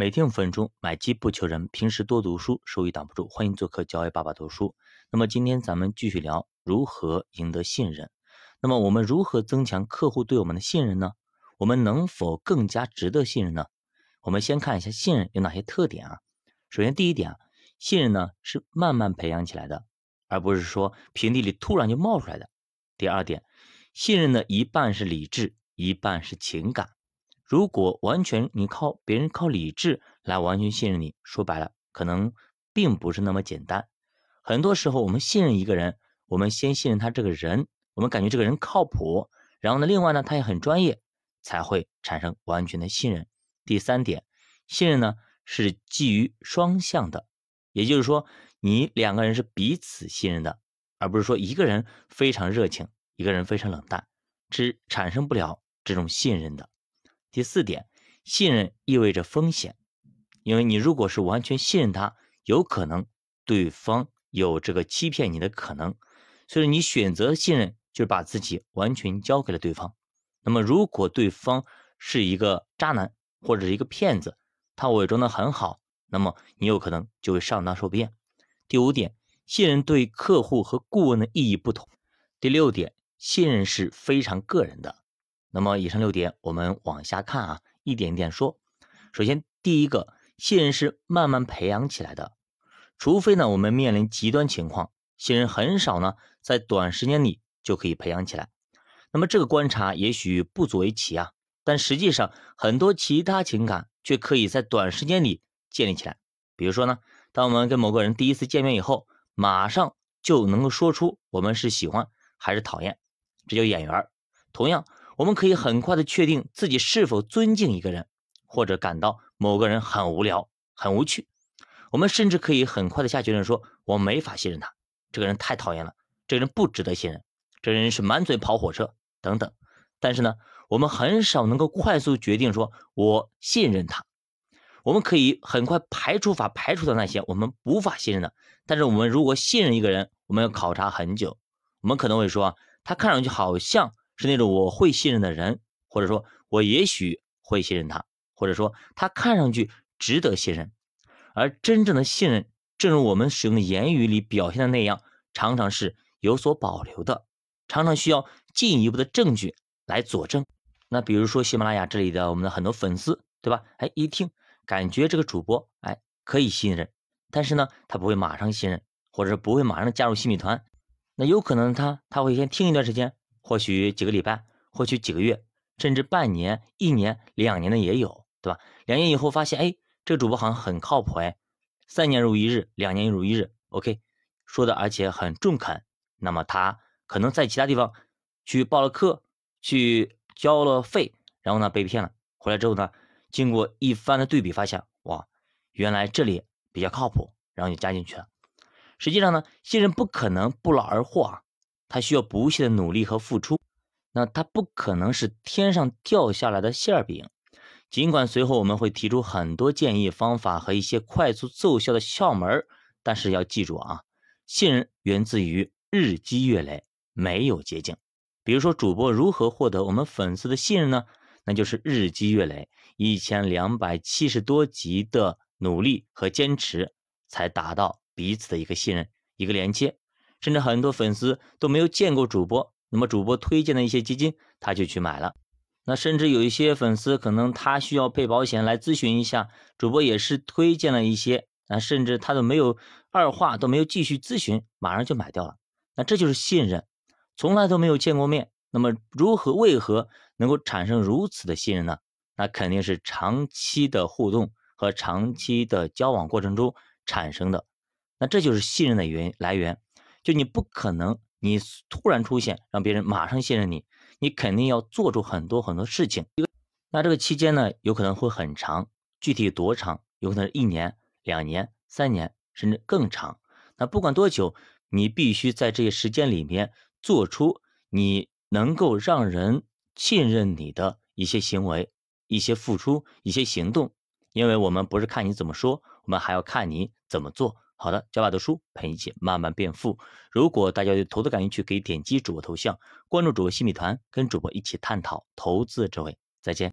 每天五分钟，买机不求人。平时多读书，收益挡不住。欢迎做客教育爸爸读书。那么今天咱们继续聊如何赢得信任。那么我们如何增强客户对我们的信任呢？我们能否更加值得信任呢？我们先看一下信任有哪些特点啊？首先第一点啊，信任呢是慢慢培养起来的，而不是说平地里突然就冒出来的。第二点，信任的一半是理智，一半是情感。如果完全你靠别人靠理智来完全信任你，说白了可能并不是那么简单。很多时候我们信任一个人，我们先信任他这个人，我们感觉这个人靠谱，然后呢，另外呢他也很专业，才会产生完全的信任。第三点，信任呢是基于双向的，也就是说你两个人是彼此信任的，而不是说一个人非常热情，一个人非常冷淡，是产生不了这种信任的。第四点，信任意味着风险，因为你如果是完全信任他，有可能对方有这个欺骗你的可能，所以你选择信任就是把自己完全交给了对方。那么如果对方是一个渣男或者是一个骗子，他伪装的很好，那么你有可能就会上当受骗。第五点，信任对客户和顾问的意义不同。第六点，信任是非常个人的。那么以上六点，我们往下看啊，一点一点说。首先，第一个，信任是慢慢培养起来的，除非呢我们面临极端情况，信任很少呢在短时间里就可以培养起来。那么这个观察也许不足为奇啊，但实际上很多其他情感却可以在短时间里建立起来。比如说呢，当我们跟某个人第一次见面以后，马上就能够说出我们是喜欢还是讨厌，这叫眼缘。同样。我们可以很快的确定自己是否尊敬一个人，或者感到某个人很无聊、很无趣。我们甚至可以很快的下结论说，我没法信任他，这个人太讨厌了，这个人不值得信任，这人是满嘴跑火车等等。但是呢，我们很少能够快速决定说我信任他。我们可以很快排除法排除掉那些我们无法信任的。但是我们如果信任一个人，我们要考察很久。我们可能会说，他看上去好像。是那种我会信任的人，或者说我也许会信任他，或者说他看上去值得信任。而真正的信任，正如我们使用的言语里表现的那样，常常是有所保留的，常常需要进一步的证据来佐证。那比如说喜马拉雅这里的我们的很多粉丝，对吧？哎，一听感觉这个主播哎可以信任，但是呢，他不会马上信任，或者不会马上加入新米团。那有可能他他会先听一段时间。或许几个礼拜，或许几个月，甚至半年、一年、两年的也有，对吧？两年以后发现，哎，这个主播好像很靠谱，哎，三年如一日，两年如一日，OK，说的而且很中肯。那么他可能在其他地方去报了课，去交了费，然后呢被骗了，回来之后呢，经过一番的对比，发现哇，原来这里比较靠谱，然后就加进去了。实际上呢，新人不可能不劳而获啊。他需要不懈的努力和付出，那他不可能是天上掉下来的馅饼。尽管随后我们会提出很多建议、方法和一些快速奏效的窍门，但是要记住啊，信任源自于日积月累，没有捷径。比如说，主播如何获得我们粉丝的信任呢？那就是日积月累，一千两百七十多集的努力和坚持，才达到彼此的一个信任、一个连接。甚至很多粉丝都没有见过主播，那么主播推荐的一些基金，他就去买了。那甚至有一些粉丝可能他需要配保险来咨询一下，主播也是推荐了一些，啊，甚至他都没有二话都没有继续咨询，马上就买掉了。那这就是信任，从来都没有见过面，那么如何为何能够产生如此的信任呢？那肯定是长期的互动和长期的交往过程中产生的。那这就是信任的源来源。就你不可能，你突然出现让别人马上信任你，你肯定要做出很多很多事情。那这个期间呢，有可能会很长，具体多长，有可能是一年、两年、三年，甚至更长。那不管多久，你必须在这些时间里面做出你能够让人信任你的一些行为、一些付出、一些行动。因为我们不是看你怎么说，我们还要看你怎么做。好的，教爸读书陪你一起慢慢变富。如果大家对投资感兴趣，可以点击主播头像，关注主播新米团，跟主播一起探讨投资智慧。再见。